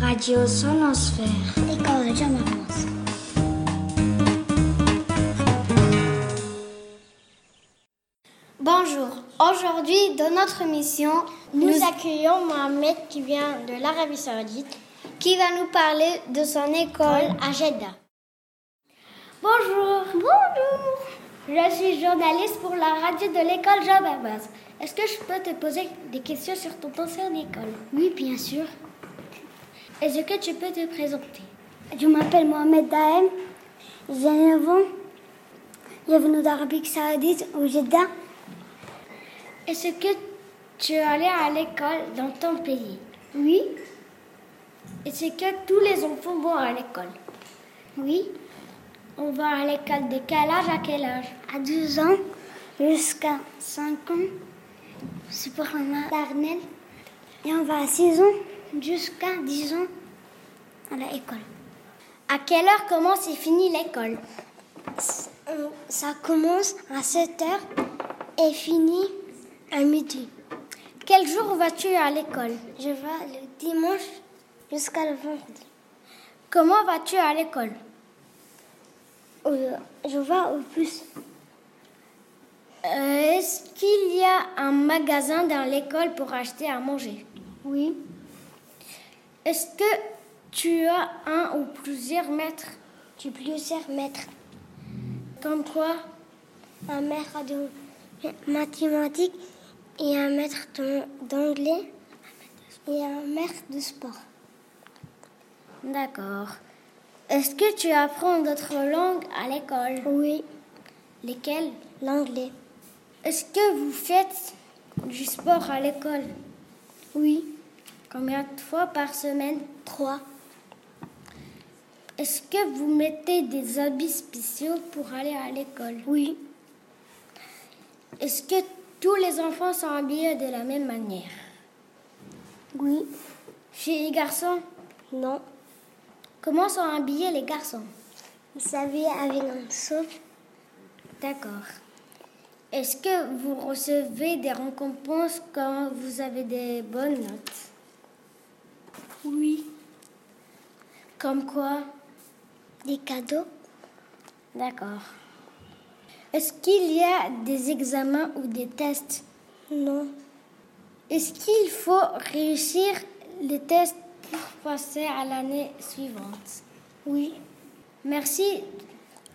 Radio Sonosphère. École Jean Marmos. Bonjour. Aujourd'hui, dans notre émission, nous, accueillons Mohamed qui vient de l'Arabie Saoudite, qui va nous parler de son école à Jeddah. Bonjour. Bonjour. Je suis journaliste pour la radio de l'école Jean Barbaz. Est-ce que je peux te poser des questions sur ton ancienne école? Oui, bien sûr. Est-ce que tu peux te présenter? Je m'appelle Mohamed Dahem. J'ai 9 ans. Je viens d'Arabie Saoudite au Jeddah. Est-ce que tu allé à l'école dans ton pays? Oui. Est-ce que tous les enfants vont à l'école? Oui. On va à l'école de quel âge à quel âge? À 12 ans jusqu'à 5 ans. C'est pour la maternelle. Et on va à 6 ans jusqu'à 10 ans à l'école. À quelle heure commence et finit l'école? Ça commence à 7 heures et finit à midi. Quel jour vas-tu à l'école? Je vais le dimanche jusqu'à le vendredi. Comment vas-tu à l'école? Je vais au bus. Euh, Est-ce qu'il y a un magasin dans l'école pour acheter à manger? Oui. Est-ce que tu as un ou plusieurs maîtres? Tu plusieurs maîtres. Comme quoi? Un maître de mathématiques et un maître d'anglais et un maître de sport. D'accord. Est-ce que tu apprends d'autres langues à l'école? Oui. Lesquelles? L'anglais. Est-ce que vous faites du sport à l'école? Oui. Combien de fois par semaine? Trois. Est-ce que vous mettez des habits spéciaux pour aller à l'école? Oui. Est-ce que tous les enfants sont habillés de la même manière? Oui. Chez les garçons? Non. Comment sont habillés les garçons? Ils s'habillent avec un souffle. D'accord. Est-ce que vous recevez des récompenses quand vous avez des bonnes notes Oui. Comme quoi Des cadeaux. D'accord. Est-ce qu'il y a des examens ou des tests Non. Est-ce qu'il faut réussir les tests pour passer à l'année suivante Oui. Merci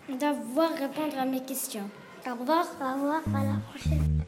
d'avoir répondu à mes questions. Au revoir. Au revoir. À la prochaine.